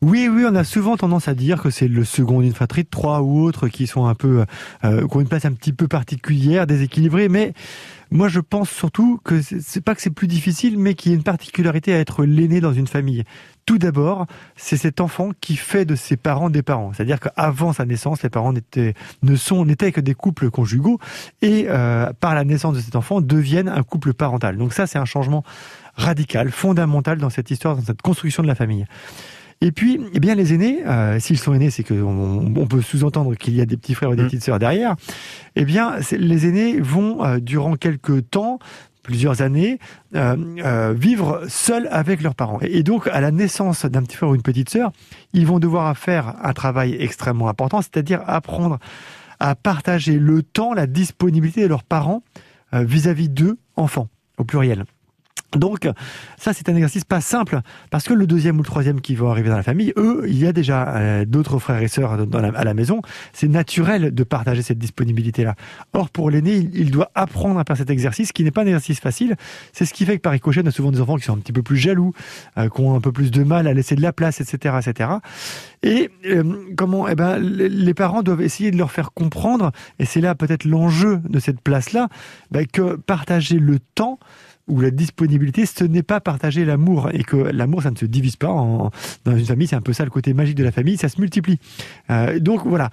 Oui, oui, on a souvent tendance à dire que c'est le second d'une fratrie de trois ou autres qui sont un peu, euh, qui ont une place un petit peu particulière, déséquilibrée. Mais moi, je pense surtout que c'est pas que c'est plus difficile, mais qu'il y a une particularité à être l'aîné dans une famille. Tout d'abord, c'est cet enfant qui fait de ses parents des parents. C'est-à-dire qu'avant sa naissance, les parents n'étaient, ne sont, n'étaient que des couples conjugaux et euh, par la naissance de cet enfant deviennent un couple parental. Donc ça, c'est un changement radical, fondamental dans cette histoire, dans cette construction de la famille. Et puis, eh bien, les aînés, euh, s'ils sont aînés, c'est qu'on on peut sous-entendre qu'il y a des petits frères ou des mmh. petites sœurs derrière. Eh bien, les aînés vont, euh, durant quelques temps, plusieurs années, euh, vivre seuls avec leurs parents. Et donc, à la naissance d'un petit frère ou une petite sœur, ils vont devoir faire un travail extrêmement important, c'est-à-dire apprendre à partager le temps, la disponibilité de leurs parents vis-à-vis d'eux, enfants, au pluriel. Donc, ça, c'est un exercice pas simple, parce que le deuxième ou le troisième qui vont arriver dans la famille, eux, il y a déjà euh, d'autres frères et sœurs à la maison. C'est naturel de partager cette disponibilité-là. Or, pour l'aîné, il, doit apprendre à faire cet exercice, qui n'est pas un exercice facile. C'est ce qui fait que par ricochet, on a souvent des enfants qui sont un petit peu plus jaloux, euh, qui ont un peu plus de mal à laisser de la place, etc., etc. Et euh, comment Eh ben, les parents doivent essayer de leur faire comprendre, et c'est là peut-être l'enjeu de cette place-là, ben, que partager le temps où la disponibilité, ce n'est pas partager l'amour et que l'amour, ça ne se divise pas dans une famille. C'est un peu ça le côté magique de la famille, ça se multiplie. Euh, donc voilà,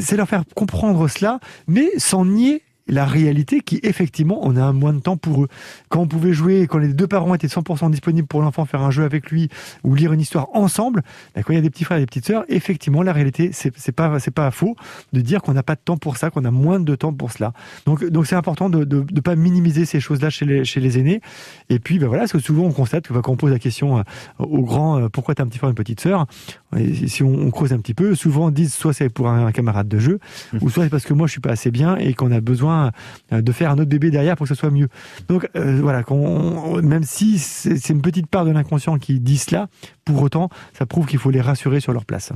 c'est leur faire comprendre cela, mais sans nier la réalité qui, effectivement, on a un moins de temps pour eux. Quand on pouvait jouer, quand les deux parents étaient 100% disponibles pour l'enfant, faire un jeu avec lui ou lire une histoire ensemble, ben, quand il y a des petits frères et des petites sœurs, effectivement, la réalité, c'est pas, c'est pas faux de dire qu'on n'a pas de temps pour ça, qu'on a moins de temps pour cela. Donc, donc c'est important de, de, pas minimiser ces choses-là chez les, chez les aînés. Et puis, ben voilà, parce que souvent on constate que quand on pose la question euh, aux grands, euh, pourquoi tu as un petit frère et une petite sœur, et si on, creuse un petit peu, souvent disent soit c'est pour un, camarade de jeu, mmh. ou soit c'est parce que moi je suis pas assez bien et qu'on a besoin euh, de faire un autre bébé derrière pour que ce soit mieux. Donc euh, voilà, même si c'est une petite part de l'inconscient qui dit cela, pour autant, ça prouve qu'il faut les rassurer sur leur place.